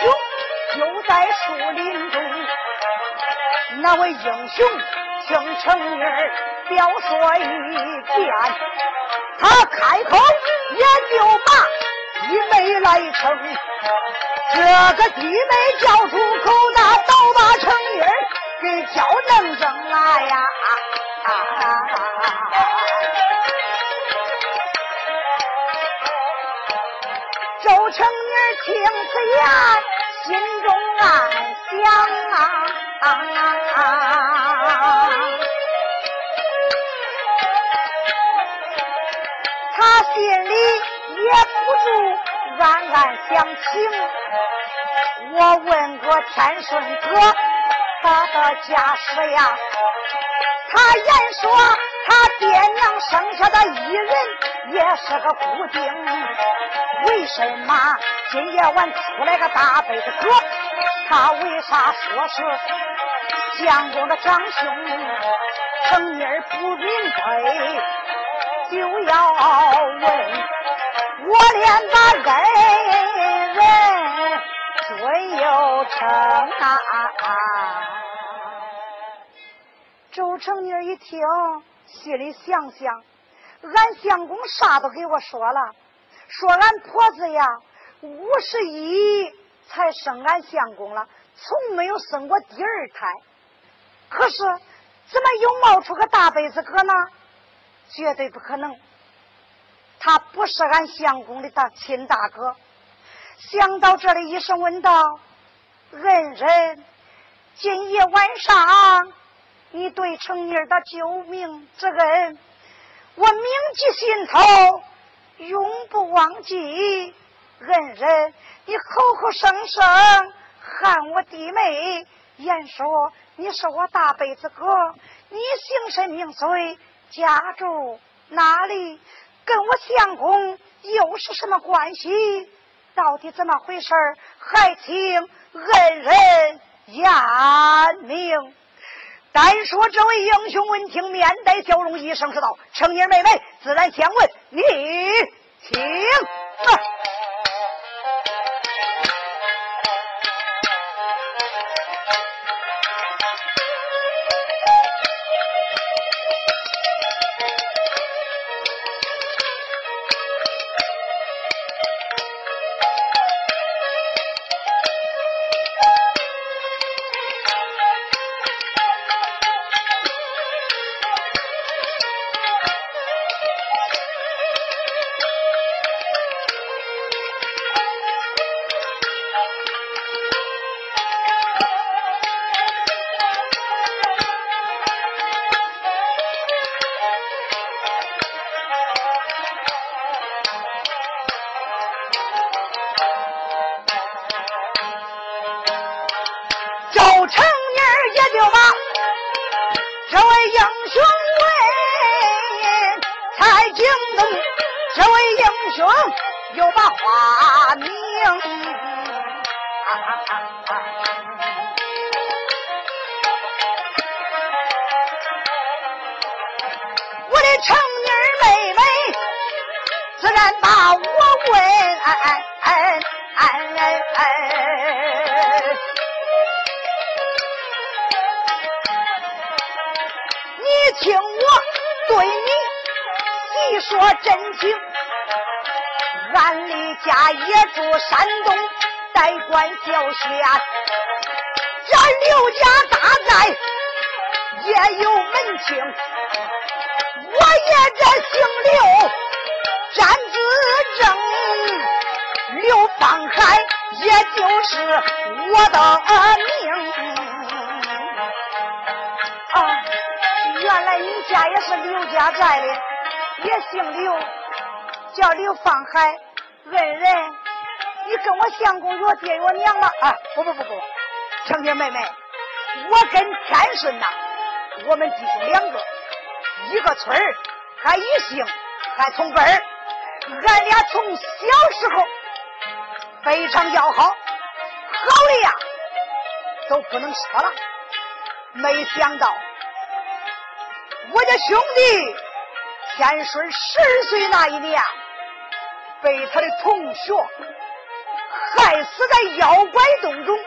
雄就在树林中。那位英雄听成年表说一遍，他开口也就把弟妹来称。这个弟妹叫出口，那倒把成妮儿给叫能扔了呀！周成妮儿听此言，心中暗想啊，他心里也不住暗暗想情。我问过天顺哥，他的家世呀，他言说他爹娘生下的一人也是个孤丁，为什么今夜晚出来个大背子哥？他为啥说是相公的长兄？成妮儿不明白，就要问，我连把恩人。孙有成啊！周成妮一听，心里想想，俺相公啥都给我说了，说俺婆子呀，五十一才生俺相公了，从没有生过第二胎。可是怎么又冒出个大辈子哥呢？绝对不可能，他不是俺相公的大亲大哥。想到这里，医生问道：“恩人，今夜晚上你对成妮的救命之恩，我铭记心头，永不忘记。恩人，你口口声声喊我弟妹，言说你是我大辈子哥，你姓甚名谁，家住哪里，跟我相公又是什么关系？”到底怎么回事还请恩人言明。单说这位英雄闻听，面带笑容，一声说道：“成年妹妹，自然相问，你请。”也就把这位英雄问，才惊动这位英雄又把话明。我的成女妹妹自然把我问。听我对。你细说真情。俺李家也住山东，代管教县。这刘家大寨也有门清，我也这姓刘，占子正。刘方海，也就是我的命。家也是刘家寨的，也姓刘，叫刘方海。恩人，你跟我相公约爹约娘了？啊，不不不不，青姐妹妹，我跟天顺呐，我们弟兄两个，一个村儿，还一姓，还同辈儿，俺俩从小时候非常要好，好的呀，都不能说了。没想到我家兄弟天顺十岁那一年。被他的同学害死在妖怪洞中，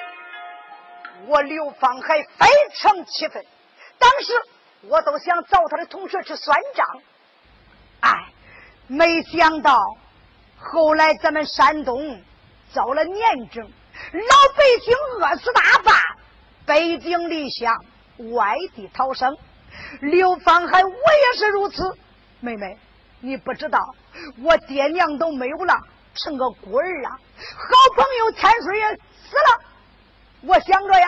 我刘芳还非常气愤。当时我都想找他的同学去算账，哎，没想到后来咱们山东遭了年整，老百姓饿死大半，北京离乡，外地逃生。刘芳海，我也是如此，妹妹。你不知道，我爹娘都没有了，成个孤儿啊！好朋友天水也死了，我想着呀，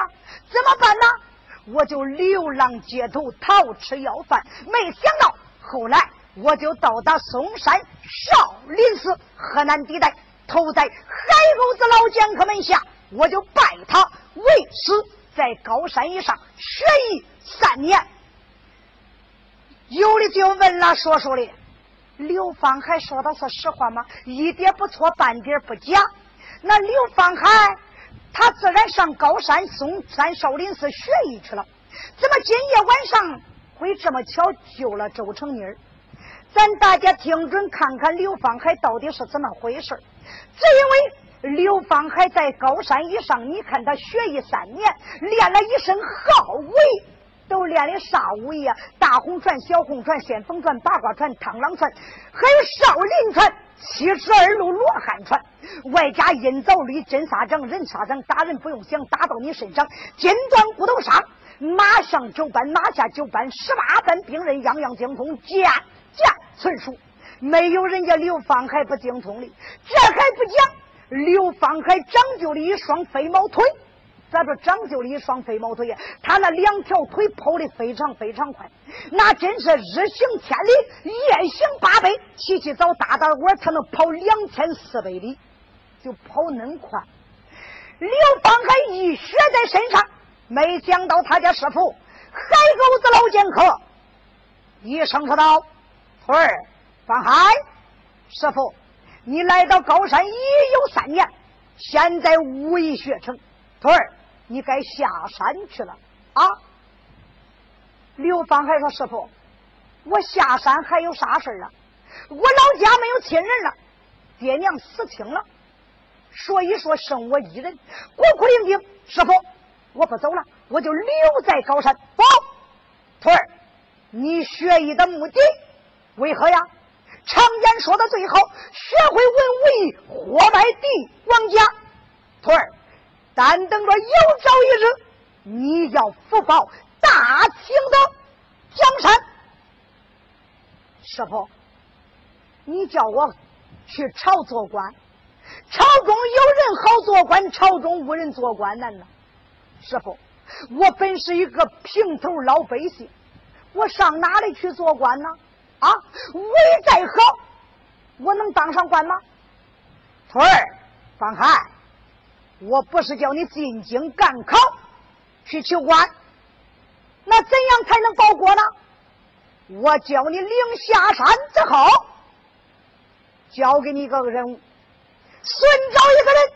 怎么办呢？我就流浪街头，讨吃要饭。没想到后来，我就到达嵩山少林寺河南地带，投在海沟子老剑客门下，我就拜他为师，在高山以上学艺三年。有的就问了，说说的。刘芳海说的是实话吗？一点不错，半点不假。那刘芳海，他自然上高山嵩山少林寺学艺去了。怎么今夜晚上会这么巧救了周成妮儿？咱大家听准看看刘芳海到底是怎么回事只因为刘芳海在高山以上，你看他学艺三年，练了一身好武艺。都练的啥武艺啊？大红船、小红船、先锋船、八卦船、螳螂船，还有少林船、七十二路罗汉船，外加阴凿律、真沙掌、人沙掌，打人不用想，打到你身上，筋断骨头伤。马上九班，马下九班，十八般兵刃，样样精通，剑剑纯熟，没有人家刘芳海不精通的。这还不讲，刘芳海长就了一双飞毛腿。咱说长就了一双飞毛腿，他那两条腿跑的非常非常快，那真是日行千里，夜行八百，起起早打打晚才能跑两千四百里，就跑恁快。刘邦还一血在身上，没想到他家师傅海狗子老剑客一声说道：“徒儿，方海，师傅，你来到高山已有三年，现在武艺学成，徒儿。”你该下山去了啊！刘芳还说：“师傅，我下山还有啥事儿啊？我老家没有亲人了，爹娘死清了，所以说剩我一人，孤苦伶仃。师傅，我不走了，我就留在高山。不，徒儿，你学艺的目的为何呀？常言说的最好，学会文武艺，活埋帝王家。徒儿。”但等着有朝一日，你要福报大清的江山。师傅，你叫我去朝做官，朝中有人好做官，朝中无人做官难呐。师傅，我本是一个平头老百姓，我上哪里去做官呢？啊，武艺再好，我能当上官吗？徒儿，放开。我不是叫你进京赶考去求官，那怎样才能报国呢？我叫你领下山之后，交给你一个任务，寻找一个人。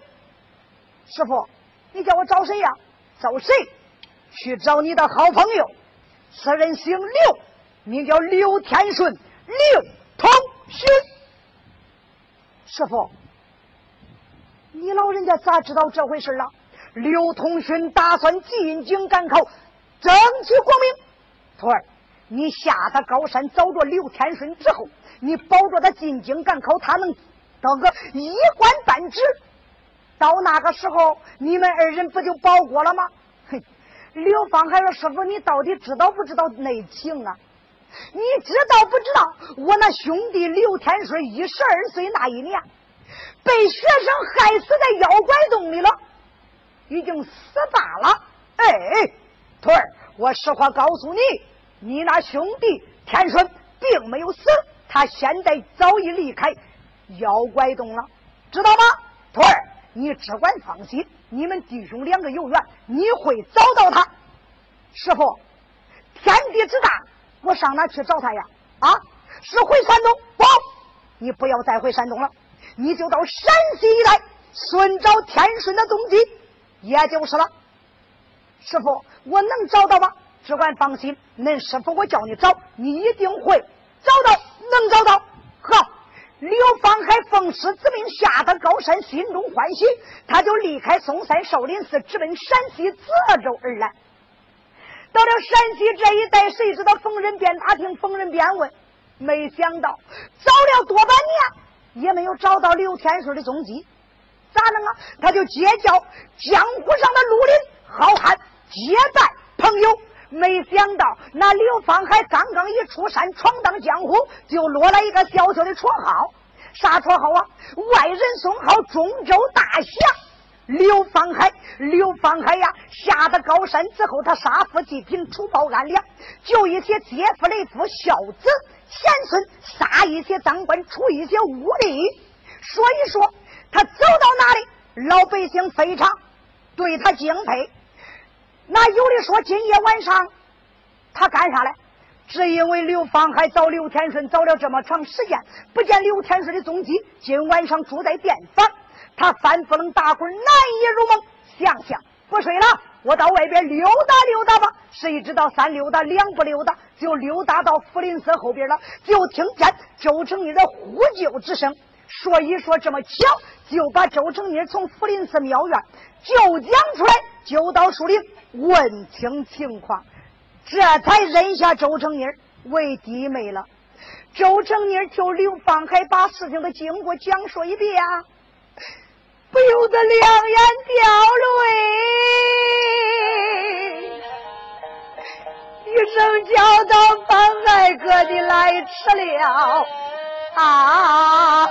师傅，你叫我找谁呀？找谁？去找你的好朋友，此人姓刘，名叫刘天顺，刘同勋。师傅。你老人家咋知道这回事了？刘同勋打算进京赶考，争取功名。徒儿，你下他高山找着刘天顺之后，你保着他进京赶考，他能得个一官半职。到那个时候，你们二人不就保过了吗？哼！刘芳海说：“师傅，你到底知道不知道内情啊？你知道不知道我那兄弟刘天顺一十二岁那一年，被学生害死在妖怪洞里了，已经死罢了。哎，徒儿，我实话告诉你，你那兄弟天顺并没有死，他现在早已离开妖怪洞了，知道吗？徒儿。”你只管放心，你们弟兄两个有缘，你会找到他。师傅，天地之大，我上哪去找他呀？啊，是回山东不？你不要再回山东了，你就到陕西一带寻找天顺的踪迹，也就是了。师傅，我能找到吗？只管放心，恁师傅我叫你找，你一定会找到，能找到。好。刘方海奉师子命下得高山，心中欢喜，他就离开嵩山少林寺，直奔陕西泽州而来。到了陕西这一带，谁知道逢人便打听，逢人便问，没想到找了多半年，也没有找到刘天顺的踪迹。咋弄啊？他就结交江湖上的绿林好汉，结拜朋友。没想到那刘方海刚刚一出山闯荡江湖，就落了一个小小的绰号。啥绰号啊？外人送号中州大侠刘方海。刘方海呀，下得高山之后，他杀富济贫，除暴安良，救一些劫富雷夫、孝子贤孙，杀一些当官，除一些污吏。所以说，他走到哪里，老百姓非常对他敬佩。那有的说今夜晚上他干啥嘞？只因为刘芳海找刘天顺找了这么长时间，不见刘天顺的踪迹。今晚上住在店房，他翻不能打滚，难以入梦。想想不睡了，我到外边溜达溜达吧。谁知道三溜达两不溜达，就溜达到福林寺后边了。就听见周成义的呼救之声。说一说这么巧，就把周成义从福林寺庙院就讲出来，就到树林。问清情况，这才认下周成妮为弟妹了。周成妮就刘方海把事情的经过讲述一遍啊，不由得两眼掉泪，一声叫道：“方海哥的来迟了啊！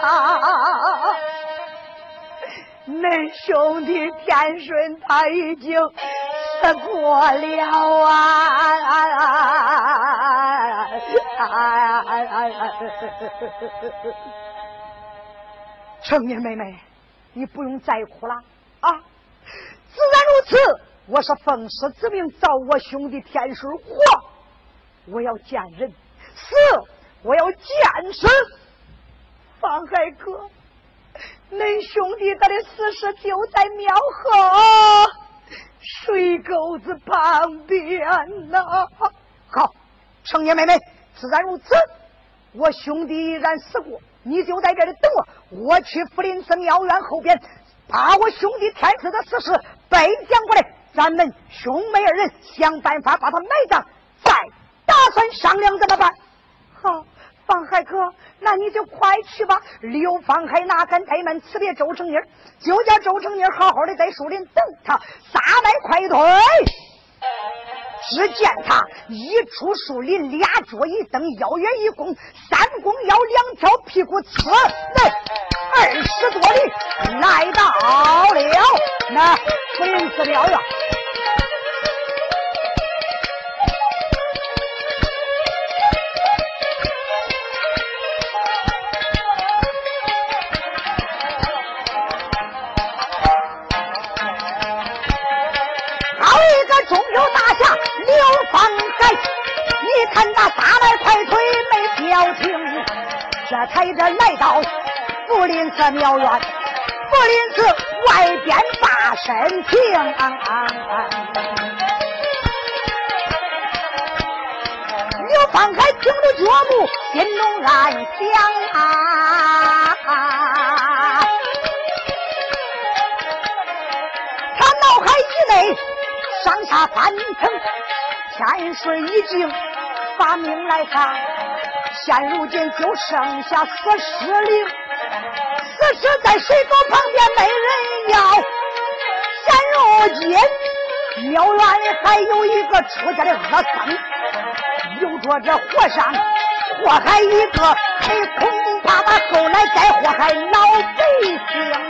恁兄弟天顺他已经死。”过了啊！成年妹妹，你不用再哭了啊！自然如此，我是奉师之命找我兄弟天水活，我要见人；死，我要见尸。方海哥，恁兄弟他的死尸就在庙后。水沟子旁边呐，好，成年妹妹，自然如此。我兄弟已然死过，你就在这里等我。我去福林寺庙院后边，把我兄弟天赐的死事背讲过来，咱们兄妹二人想办法把他埋葬，再打算商量怎么办。好。方海哥，那你就快去吧。刘方海哪敢怠慢，辞别周成妮就叫周成妮好好的在树林等他。撒来快退，只见他一出树林，俩脚一蹬，腰圆一弓，三弓腰，两条屁股呲，来二十多里，来到了那树林寺庙院。这才这来到福林寺庙院，福林寺外边把身停。刘方海听着脚步，心中暗想啊，他脑海以内上下翻腾，天水已经。把命来看，现如今就剩下死尸灵，死尸在水沟旁边没人要。现如今庙院里还有一个出家的恶僧，有着这和尚祸害一个，哎恐怕把后来再祸害老百姓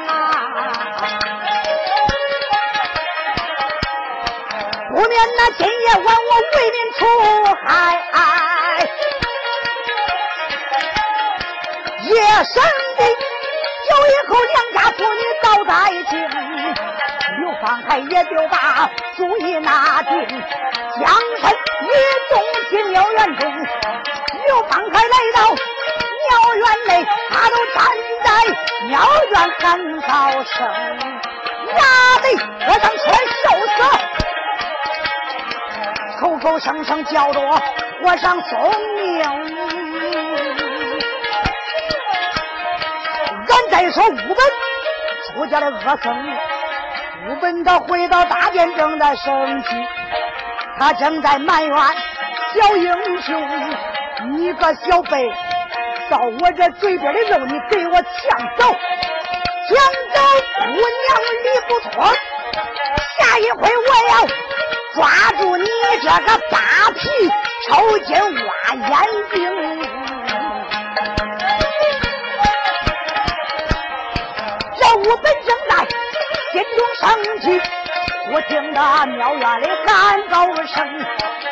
啊！不免那今夜晚我为民除害啊，夜深的有一口娘家妇女倒在井，刘方海也就把主意拿定，将身一动进庙院中，刘方海来到庙院内，他都站在庙院喊高声，衙内和尚出来受死。口口声声叫着和尚送再说乌本出家的恶僧，乌本他回到大殿正在生气，他正在埋怨小英雄，你个小辈，到我这嘴边的肉你给我抢走，抢走姑娘理不错，下一回我要。抓住你这个扒皮抽筋挖眼睛！这五本正在心中生气，我听得庙院里喊高声，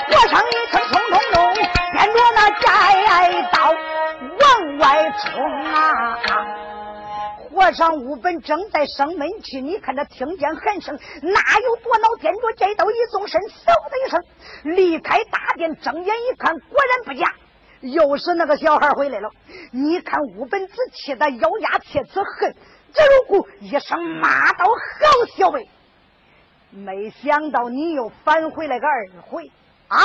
和尚一声冲冲冲，变着那寨刀往外冲啊！和尚五本正在生闷气，你看他听见喊声，哪有多恼？掂着摘刀一纵身，嗖的一声离开大殿，睁眼一看，果然不假，又是那个小孩回来了。你看五本子气得咬牙切齿，恨这如故一声骂道：“好小辈，没想到你又返回来个二回啊！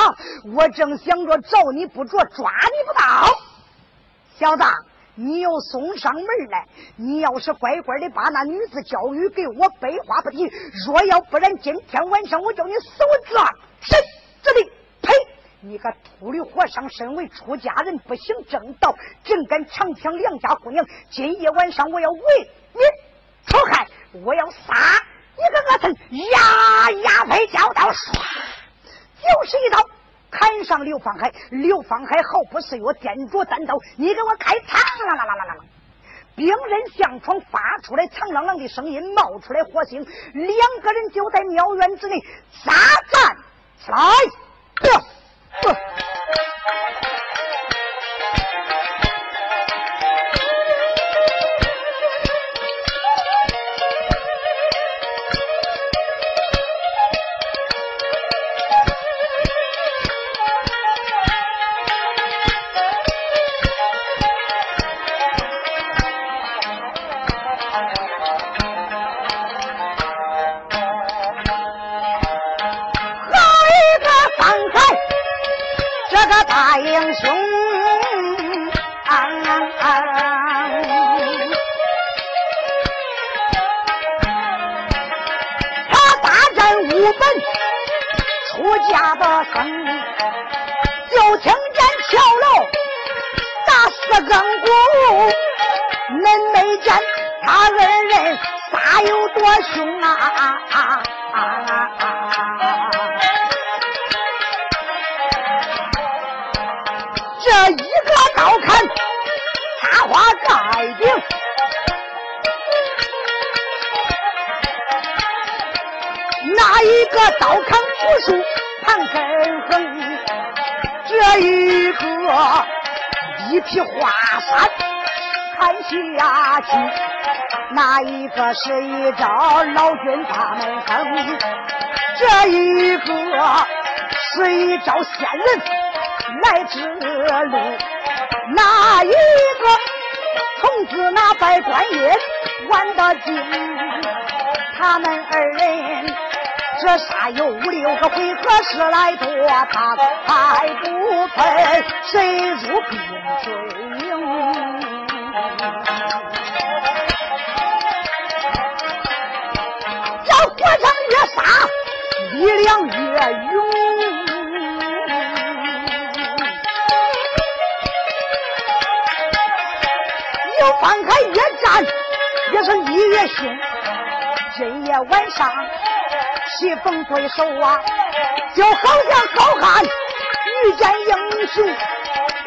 我正想着找你不着，抓你不到，小子。”你又送上门来，你要是乖乖的把那女子教育给我，百话不提。若要不然，今天晚上我叫你死我子神子的！呸！你个秃驴和尚，身为出家人，不行正道，竟敢强抢良家姑娘！今夜晚上我要为你除害，我要杀一个恶僧！呀呀！飞叫道，唰，就是一刀。砍上刘方海，刘方海毫不示弱，掂着单刀，你给我开枪！啦啦啦啦啦！兵刃相闯，发出来苍啷啷的声音，冒出来火星，两个人就在庙院之内杀战起来。哦，恁没见他二人杀有多凶啊！啊啊啊啊啊这一个刀砍插花盖顶，那一个刀砍扶树盘根横，这一个一匹华山，看下去，那一个是一招老君他们哼，这一个是一招仙人来指路，那一个童子那拜观音玩的精，他们二人这杀有五六个回合十来多，他还不分，谁入冰水营。这火上越杀力量越勇。翻开越战，越是力越凶。今夜晚上，棋逢对手啊，就好像好汉遇见英雄，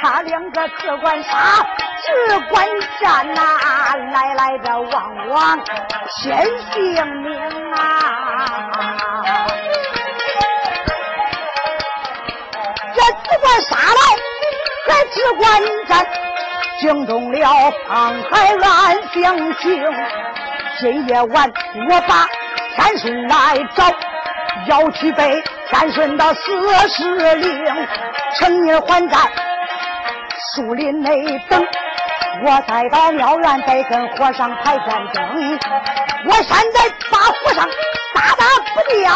他两个只管杀，只管战呐，来来的往往先性命啊！这只管杀来，还只管战，惊动了方海暗相情。今夜晚我把天顺来找，要去背天顺的四十令，趁夜还在树林内等。我再到庙院得跟和尚排战争。我现在把和尚打打不掉，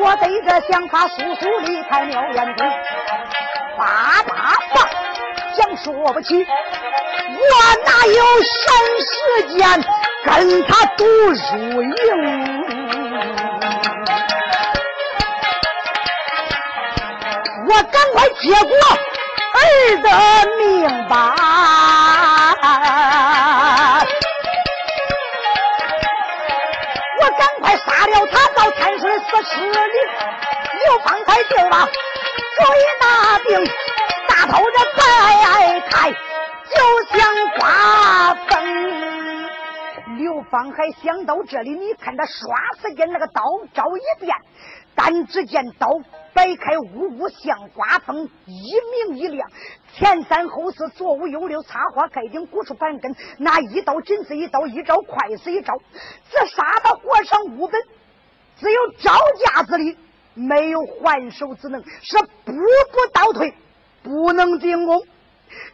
我得着想法速速离开庙院中。叭叭叭，讲说不起，我哪有闲时间跟他赌输赢？我赶快接过儿的命吧！我赶快杀了他，到天水死尸里。刘方才就把主意拿定，大头着摆开，就像刮风。刘方海想到这里，你看他唰时间那个刀招一变，但只见刀摆开，呜呜像刮风，一明一亮，前三后四，左五右六，插花盖顶，鼓出盘根，那一刀紧似一刀，一招快似一招，这杀的和尚无本，只有招架之力，没有还手之能，是步步倒退，不能进攻。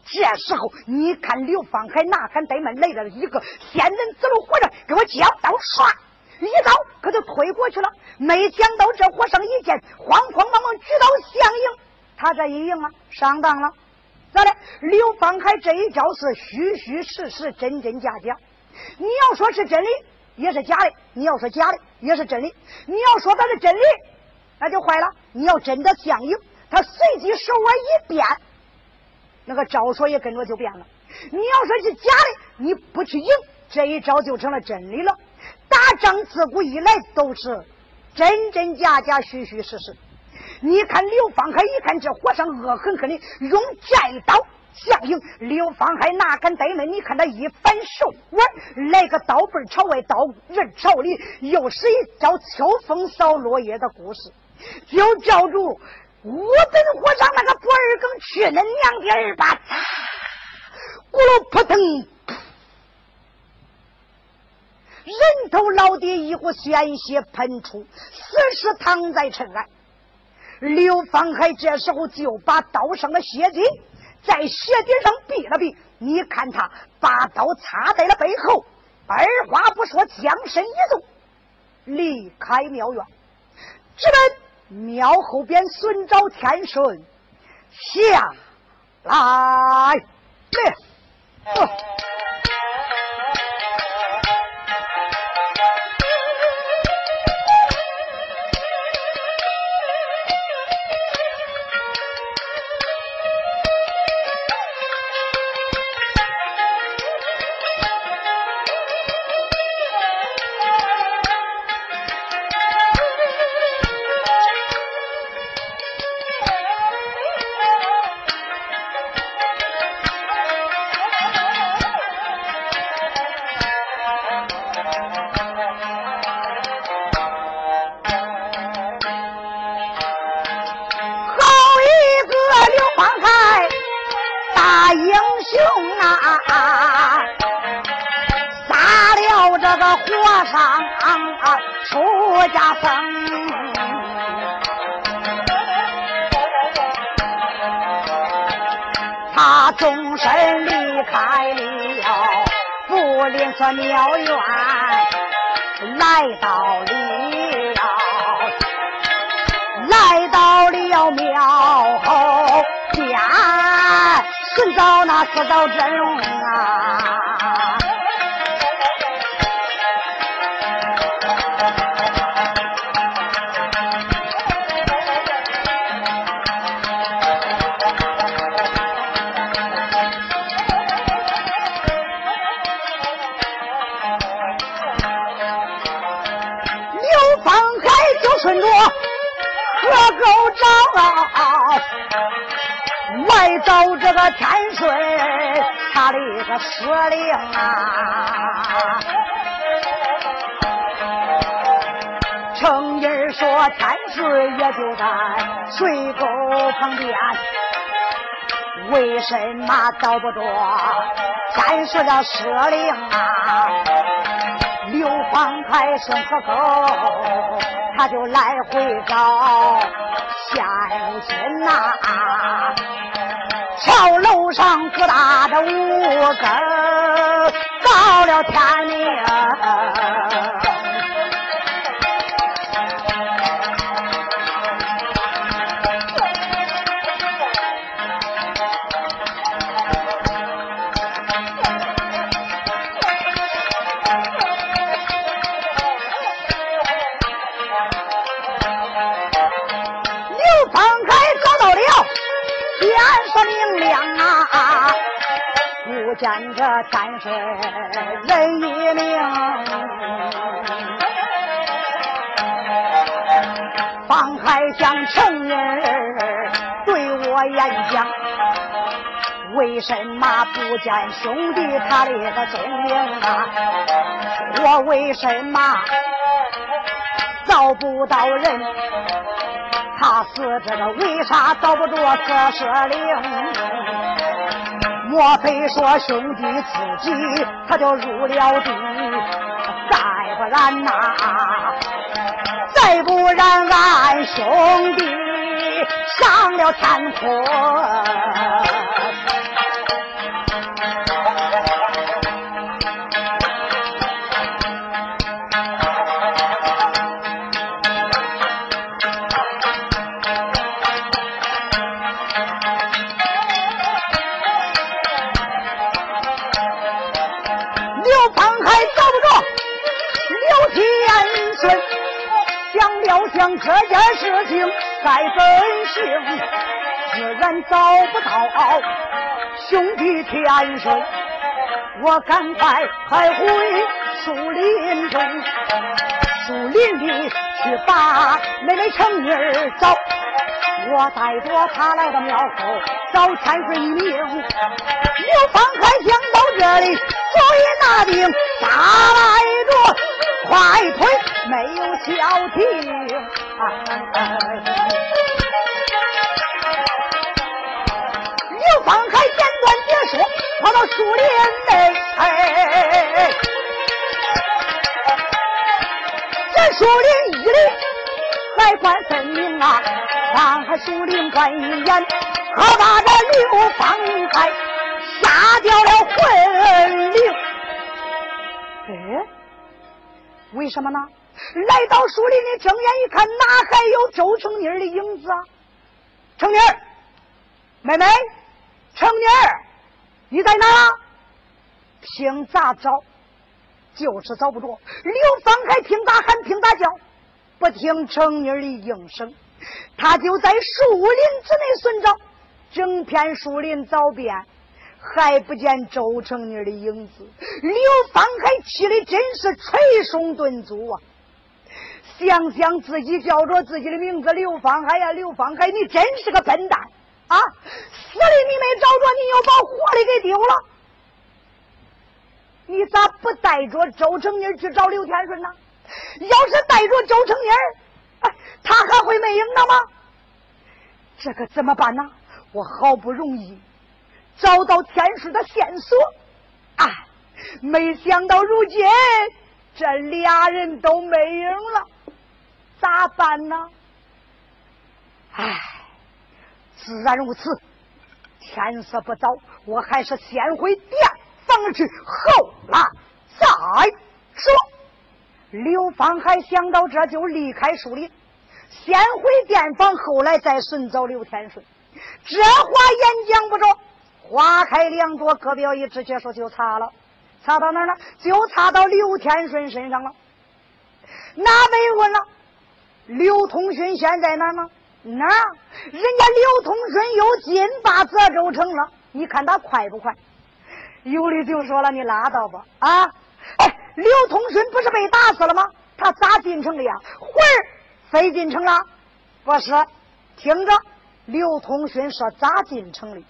这时候，你看刘方海哪敢怠慢，来了一个仙人指路和尚，给我接刀，唰一刀可就推过去了。没想到这和尚一见，慌慌忙忙举刀相迎，他这一迎啊，上当了。咋的？刘方海这一招是虚虚实实，真真假假。你要说是真的，也是假的；你要说假的，也是真的。你要说他是真的，那就坏了。你要真的相迎，他随即手腕一变。那个招数也跟着就变了。你要说是假的，你不去赢，这一招就成了真理了。打仗自古以来都是真真假假、虚虚实实。你看刘方海一看这和尚恶狠狠的用寨刀相迎，刘方海哪敢怠慢？你看他一反手腕，来个刀背朝外，刀刃朝里，又是一招秋风扫落叶的故事，就照住。我本和尚那个不二更去恁娘的二八，咕噜扑腾，人头老爹一股鲜血喷出，死尸躺在尘埃。刘方海这时候就把刀上的血迹在鞋底上避了避，你看他把刀插在了背后，二话不说，将身一纵，离开庙院，直奔。庙后边孙昭天顺下来，来。庙院来到了，来到了庙后边，寻找那四道真河沟找，外走这个天水，他的一个司令啊。程英说天水也就在水沟旁边，为什么找不着天水的司令啊？刘方开顺河沟，他就来回找县亲呐。桥楼上不搭的五更，到了天明。见这天水人一命，方海江成人对我演讲，为什么不见兄弟他的个踪影啊？我为什么找不到人？他死这个为啥找不着可舍灵？莫非说兄弟自己他就入了地，再不然呐，再不然俺兄弟上了天空。情该怎行？自然找不到兄弟天顺，我赶快快回树林中，树林里去把妹妹成儿找。我带着他来到庙口找千岁一名。刘芳还想到这里，所以拿定杀来着，快推没有消停。跑到树林内，哎这树林一里还管分明啊。方海树林观一眼，可把这刘方开吓掉了魂灵。哎，为什么呢？来到树林里，睁眼一看，哪还有周成妮的影子啊？成妮，妹妹，成妮，你在哪？听咋找，就是找不着。刘方开听咋喊，听咋叫，不听成妮的应声。他就在树林之内寻找，整片树林找遍，还不见周成妮的影子。刘芳还气的真是捶胸顿足啊！想想自己叫着自己的名字刘芳海呀，刘芳海，你真是个笨蛋啊！死的你没找着，你又把活的给丢了。你咋不带着周成妮去找刘天顺呢？要是带着周成妮他还会没影了吗？这可怎么办呢？我好不容易找到天书的线索，啊，没想到如今这俩人都没影了，咋办呢？唉，自然如此。天色不早，我还是先回店房去，后来再说。刘芳还想到这就离开树林。先回店房，后来再寻找刘天顺。这话言讲不着，花开两朵，各表一枝，结束就擦了。擦到哪儿了？就擦到刘天顺身上了。那被问了，刘通勋现在哪呢？哪？人家刘通勋又进霸泽州城了。你看他快不快？有的就说了，你拉倒吧。啊，哎，刘通勋不是被打死了吗？他咋进城的呀？魂儿。飞进城了？不是，听着，刘通勋说咋进城的？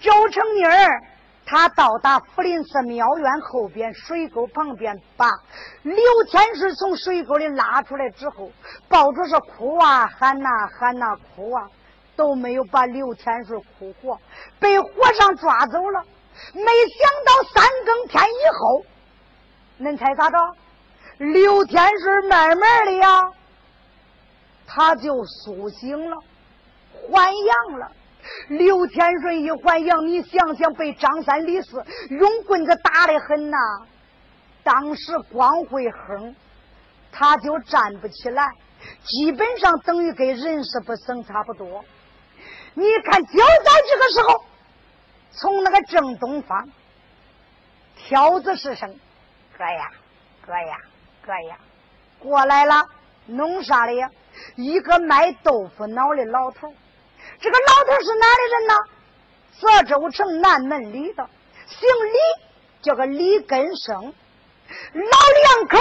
周成妮儿，他到达福林寺庙院后边水沟旁边，把刘天顺从水沟里拉出来之后，抱着是哭啊，喊呐喊呐哭啊，都没有把刘天顺哭活，被和尚抓走了。没想到三更天以后，恁猜咋着？刘天顺慢慢的呀，他就苏醒了，还阳了。刘天顺一还阳，你想想，被张三李四用棍子打的很呐。当时光会哼，他就站不起来，基本上等于跟人事不省差不多。你看，就在这个时候，从那个正东方，挑子是声，哥呀，哥呀，哥呀，过来了，弄啥的呀？一个卖豆腐脑的老头。这个老头是哪里人呢？泽州城南门里的，姓李，叫个李根生。老两口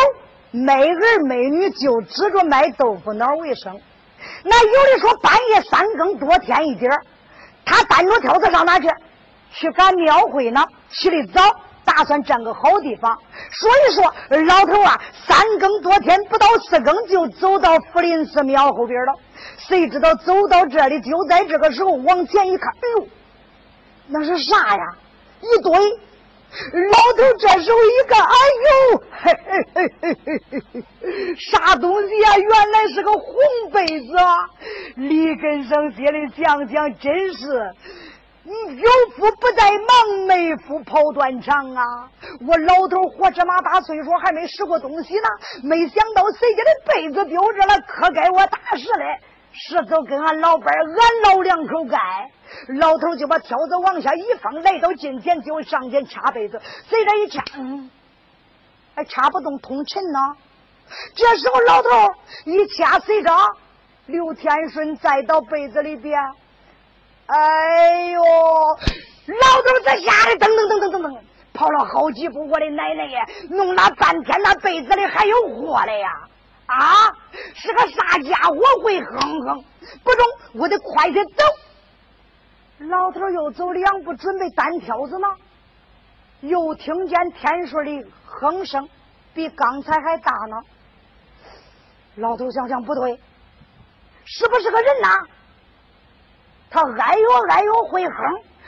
没儿没女，就指着卖豆腐脑为生。那有的说半夜三更多添一点他单着挑子上哪去？去赶庙会呢，起的早，打算占个好地方。所以说，老头啊，三更多天不到四更就走到福林寺庙后边了。谁知道走到这里，就在这个时候往前一看，哎呦，那是啥呀？一堆老头这时候一看，哎呦，嘿嘿嘿嘿嘿嘿，啥东西呀？原来是个红被子啊！李根生心里想想，真是。你有福不在忙，没福跑断肠啊！我老头活这么大岁数，还没拾过东西呢。没想到谁家的被子丢这了，可该我打拾嘞。拾走跟俺老伴俺老两口盖。老头就把挑子往下一放，来到近前就上前掐被子。谁这一掐，还掐不动，通沉呢。这时候老头一掐，随着刘天顺再到被子里边。哎呦，老头子吓得噔噔噔噔噔噔跑了好几步，我的奶奶呀！弄了半天，那被子里还有货嘞呀！啊，是个啥家伙会哼哼？不中，我得快点走。老头又走两步，准备单挑子呢，又听见天顺的哼声比刚才还大呢。老头想想不对，是不是个人呐？他哎呦哎呦会哼，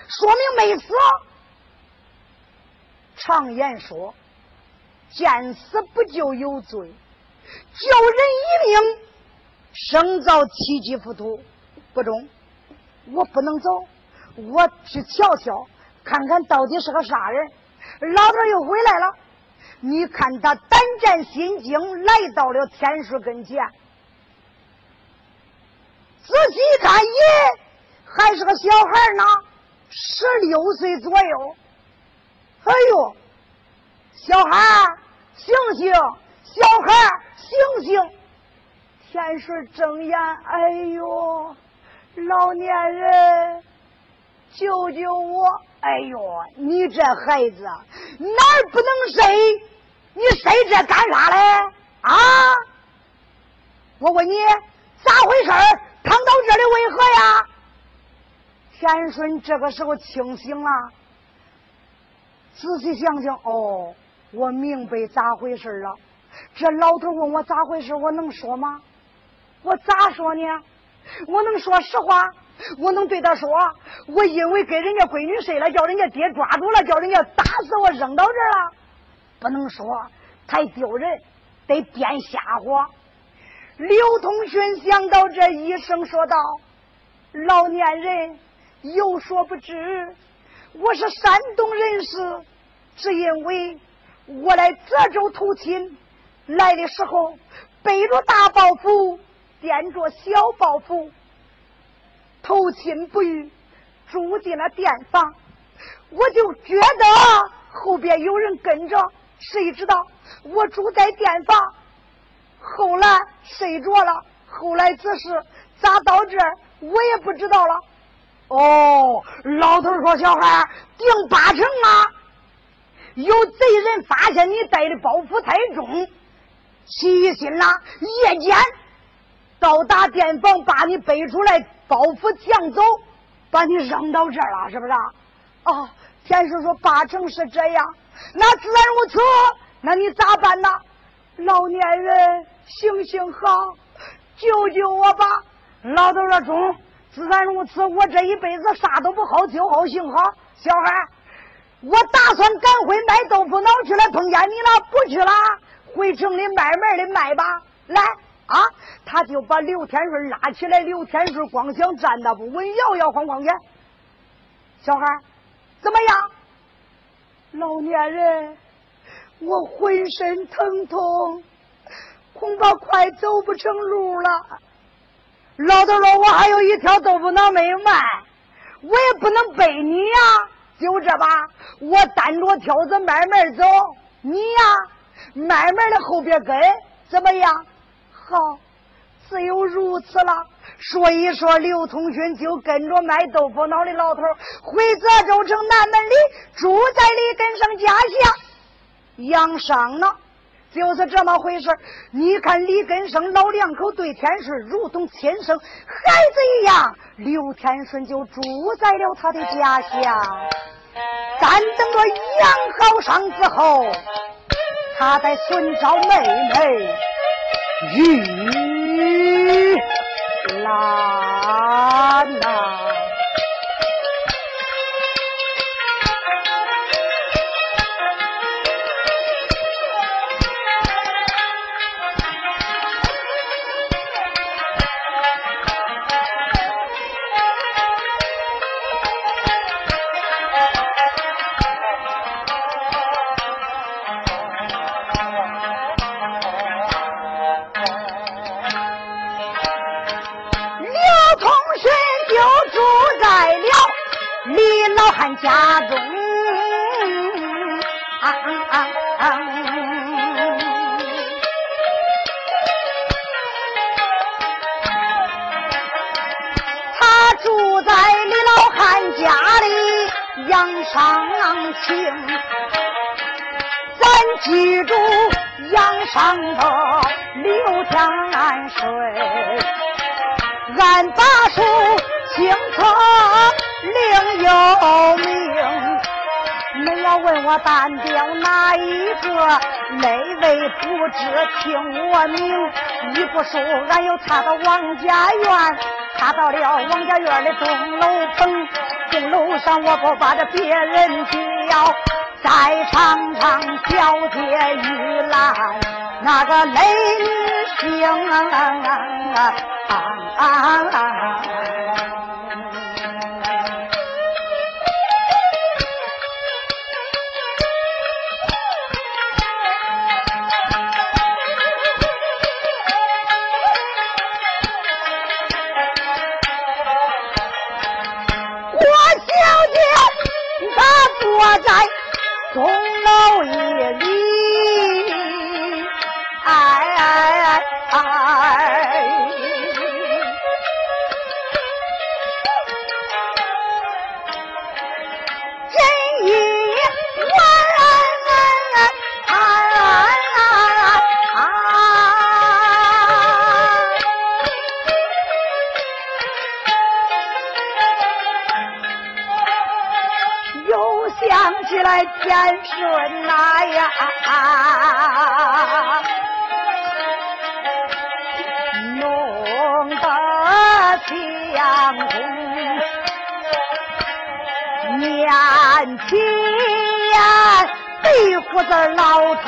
说明没死。常言说，见死不救有罪，救人一命胜造七级浮屠。不中，我不能走，我去瞧瞧，看看到底是个啥人。老头又回来了，你看他胆战心惊，来到了天书跟前，仔细看，耶！还是个小孩呢，十六岁左右。哎呦，小孩醒醒，小孩醒醒！天水睁眼，哎呦，老年人，救救我！哎呦，你这孩子哪儿不能睡？你睡这干啥嘞？啊！我问你，咋回事？躺到这里为何呀？天顺这个时候清醒了，仔细想想，哦，我明白咋回事了。这老头问我咋回事，我能说吗？我咋说呢？我能说实话？我能对他说，我因为跟人家闺女睡了，叫人家爹抓住了，叫人家打死我，扔到这儿了。不能说，太丢人，得编瞎话。刘同勋想到这一声，说道：“老年人。”有所不知，我是山东人士，只因为我来泽州投亲，来的时候背着大包袱，掂着小包袱，投亲不遇，住进了店房，我就觉得后边有人跟着，谁知道我住在店房，后来睡着了，后来此事咋到这，我也不知道了。哦，老头说：“小孩定八成啊！有贼人发现你带的包袱太重，起心了，夜间到达店房，把你背出来，包袱抢走，把你扔到这儿了，是不是？啊，田叔说八成是这样，那自然如此，那你咋办呢？老年人，行行好，救救我吧！老头说中，自然如此，我这一辈子啥都不好，就好行好。小孩，我打算赶回卖豆腐脑去了，碰见你了，不去了，回城里慢慢的卖吧。来啊！他就把刘天顺拉起来，刘天顺光想站那不稳，摇摇晃晃的。小孩，怎么样？老年人。我浑身疼痛，恐怕快走不成路了。老头说：“我还有一条豆腐脑没有卖，我也不能背你呀。就这吧，我单着挑子慢慢走，你呀慢慢的后边跟，怎么样？好，只有如此了。所以说，刘通勋就跟着卖豆腐脑的老头回泽州城南门里，住在李根生家乡。”养伤呢，就是这么回事你看李根生老两口对天顺如同亲生孩子一样，刘天顺就住在了他的家乡。但等着养好伤之后，他在寻找妹妹玉兰呐。到了王家院的钟楼棚。钟楼上我不把这别人叫，再唱唱小姐玉兰那个雷星啊啊啊！在钟楼夜里，哎哎哎！哎来天顺呐呀，弄得相公面前对胡子老头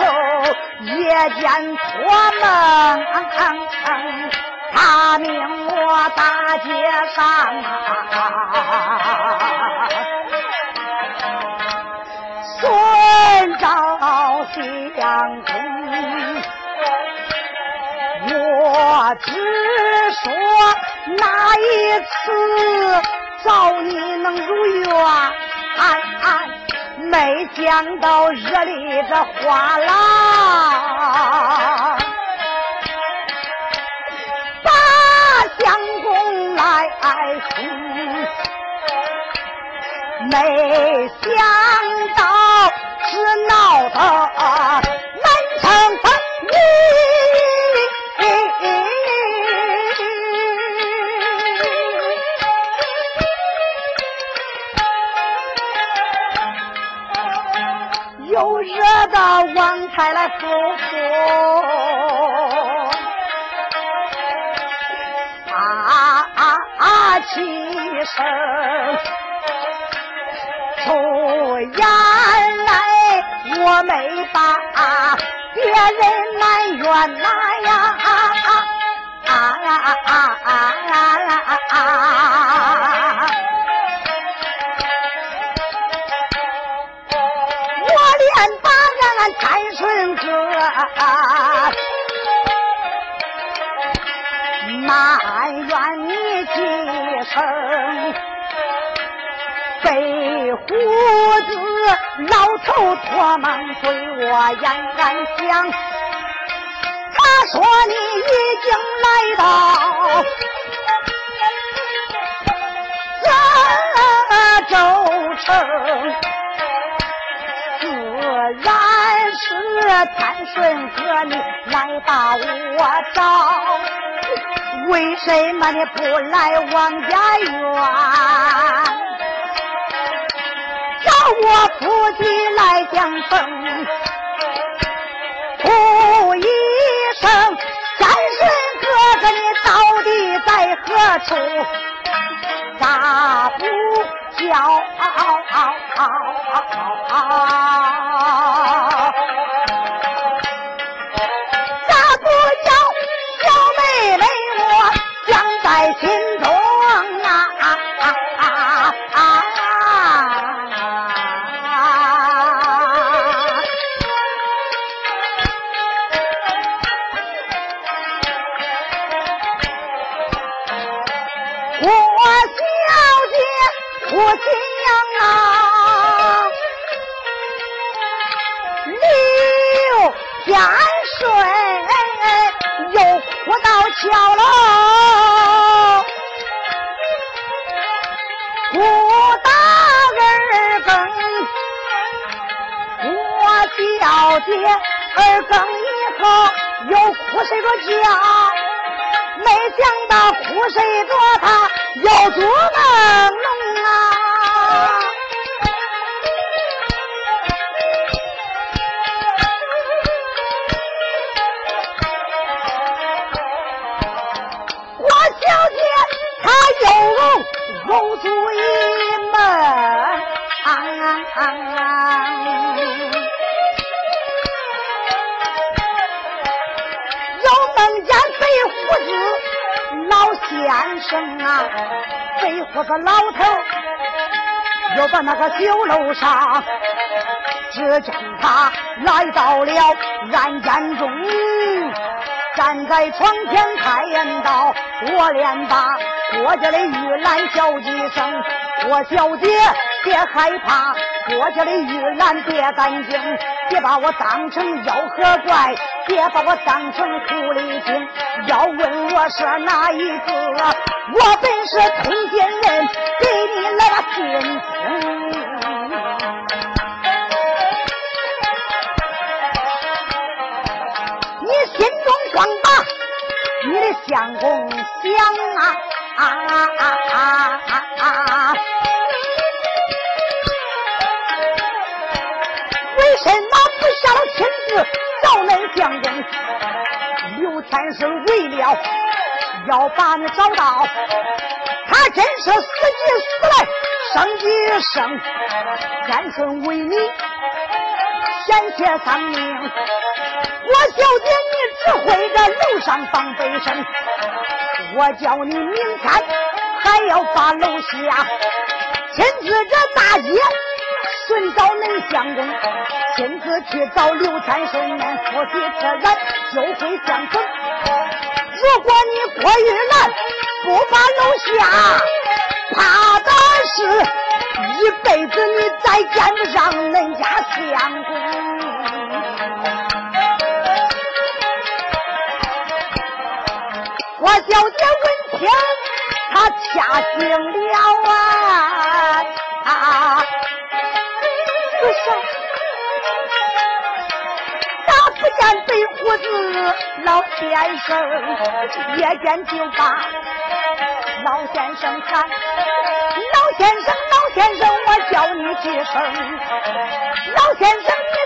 夜间托梦，他命我大街上啊。相公，我只说那一次找你能如愿，没想到热里这花郎把相公来送。没想到是闹得再来夫妇啊啊起身，出言来我没把别人埋怨呐呀啊啊啊啊！啊啊啊哥，埋怨你几声，被胡子老头托梦对我言暗想，他说你已经来到这州城，自然。是贪顺哥，你来把我找，为什么你不来王家园？找我夫妻来相逢，呼一声，贪顺哥哥，你到底在何处？咋不叫？二更以后又哭睡着觉，没想到哭睡着他又做梦龙啊！我小姐她又。梦足一梦，又白胡子老先生啊，白胡子老头又到那个酒楼上，只见他来到了暗间中，站在床前开言道：“我连把。”我家的玉兰叫几声，我小姐别害怕，我家的玉兰别担惊，别把我当成妖和怪，别把我当成狐狸精。要问我是哪一个，我本是通奸人，给你来个亲亲。你心中光把你的相公想啊。啊啊啊啊啊！为什么不下了亲自找恁相公？刘天顺为了要把你找到，他真是死即死来生即生。天顺为你险些丧命，我小姐你只会在楼上放悲声。我叫你明天还要把楼下亲自这大街寻找恁相公，亲自去找刘三顺，恁夫妻自然就会相逢。如果你郭玉兰不把楼下，怕的是一辈子你再见不上恁家相公。郭小姐闻听，她掐醒了啊！白胡子老先生？夜间就把老先生喊，老先生，老先生，我叫你几声，老先生你。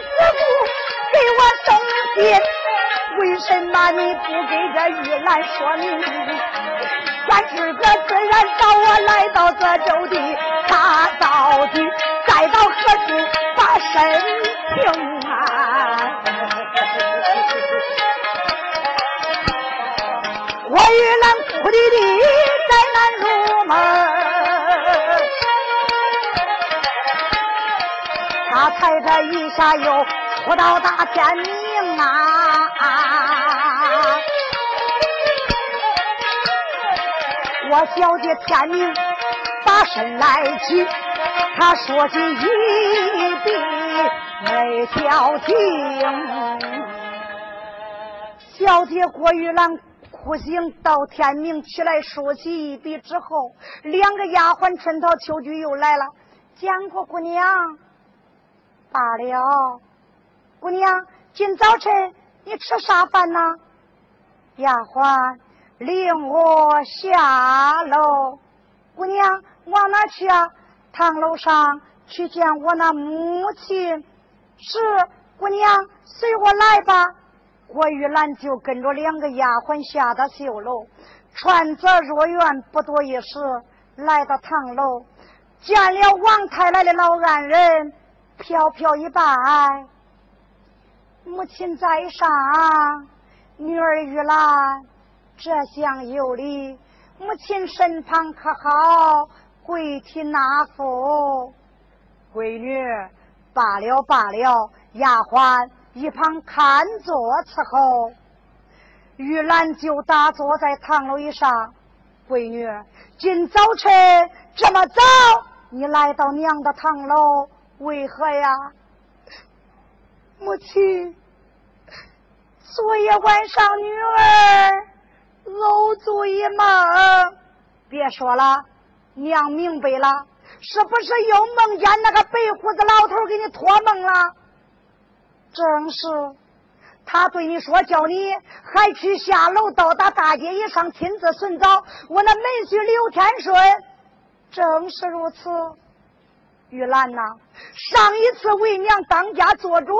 心，为什么你不给这玉兰说明？三十个自然找我来到这州地，他到底再到何处把身平的的再难入门。他才这一下又哭到大天明啊！我小姐天明把身来起，他说起一笔没消停。小姐郭玉兰哭醒到天明起来梳洗一笔之后，两个丫鬟春桃秋菊又来了，见过姑娘。罢了，姑娘，今早晨你吃啥饭呢？丫鬟领我下楼。姑娘往哪去啊？堂楼上去见我那母亲。是，姑娘随我来吧。郭玉兰就跟着两个丫鬟下到绣楼，穿着若院不多一时，来到堂楼，见了王太来的老安人。飘飘一拜，母亲在上，女儿玉兰这厢有礼，母亲身旁可好？跪体纳福，闺女罢了罢了，丫鬟一旁看着伺候。玉兰就打坐在堂楼椅上，闺女，今早晨这么早，你来到娘的堂楼？为何呀，母亲？昨夜晚上女儿偶做一梦，别说了，娘明白了，是不是又梦见那个白胡子老头给你托梦了？正是，他对你说叫你还去下楼到达大街以上亲自寻找我那门婿刘天顺，正是如此。玉兰呐，上一次为娘当家做主，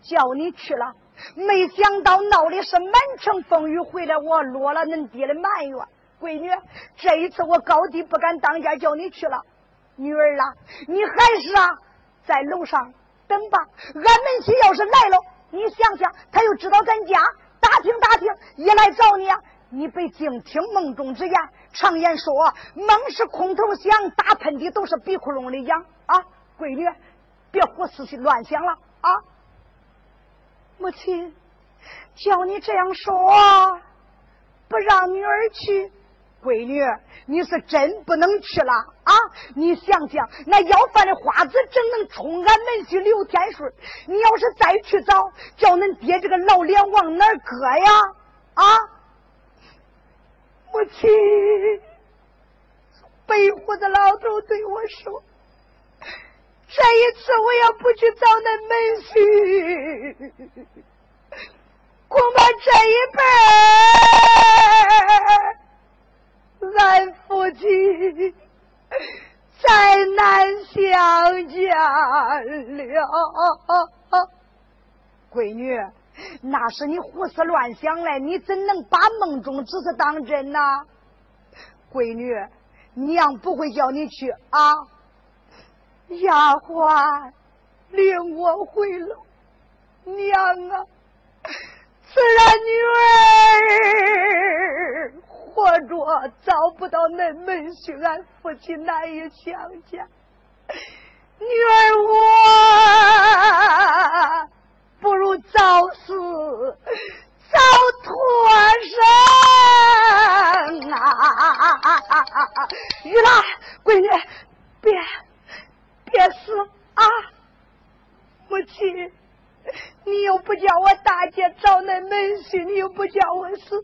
叫你去了，没想到闹的是满城风雨，回来我落了。恁爹的埋怨。闺女，这一次我高低不敢当家，叫你去了。女儿啊，你还是啊，在楼上等吧。俺门婿要是来了，你想想，他又知道咱家，打听打听，一来找你啊。你别净听梦中之言，常言说梦是空头想，打喷嚏都是鼻窟窿里痒啊！闺女，别胡思乱想了啊！母亲，叫你这样说，不让女儿去，闺女，你是真不能去了啊！你想想，那要饭的花子正能冲俺门婿刘天顺，你要是再去找，叫恁爹这个老脸往哪搁呀？啊！母亲，白胡子老头对我说：“这一次我要不去找恁门婿，恐怕这一辈俺夫妻再难相见了。”闺女。那是你胡思乱想嘞，你怎能把梦中之事当真呢？闺女，娘不会叫你去啊！丫鬟，领我回楼。娘啊，自然女儿活着找不到恁门婿，俺夫妻难以相见。女儿我。不如早死早脱身啊！玉兰，闺女，别别死啊！母亲，你又不叫我大姐找那门婿，你又不叫我死，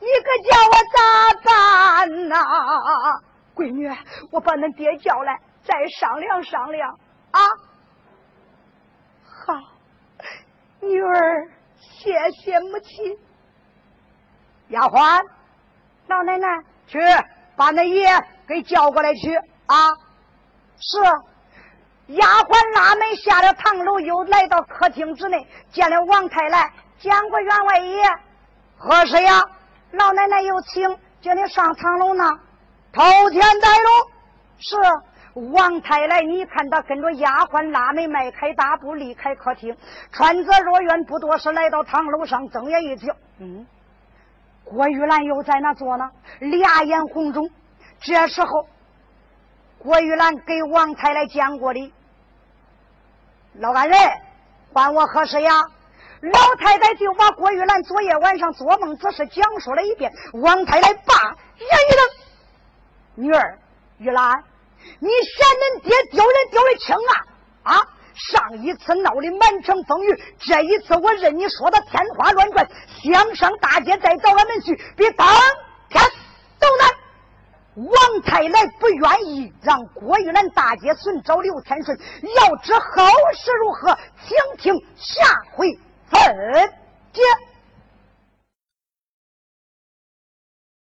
你可叫我咋办呐？闺女，我把恁爹叫来，再商量商量啊！好。女儿，谢谢母亲。丫鬟，老奶奶，去把那爷给叫过来去啊！是。丫鬟拉门下了堂楼，又来到客厅之内，见了王太来，见过员外爷。何事呀？老奶奶有请，叫你上堂楼呢。头天带路。是王太来，你看他跟着丫鬟拉门迈开大步离开客厅，穿着若远不多时，来到堂楼上，睁眼一瞧，嗯，郭玉兰又在那坐呢，俩眼红肿。这时候，郭玉兰给王太来讲过礼。老干人，还我何事呀？老太太就把郭玉兰昨夜晚上做梦之事讲述了一遍。王太太把眼一瞪：“女儿玉兰，你嫌恁爹丢人丢的轻啊？啊！上一次闹的满城风雨，这一次我任你说的天花乱坠，想上大街再找俺们去，比当天都难。”王太来不愿意让郭玉兰大姐寻找刘天顺，要知后事如何，请听下回分解。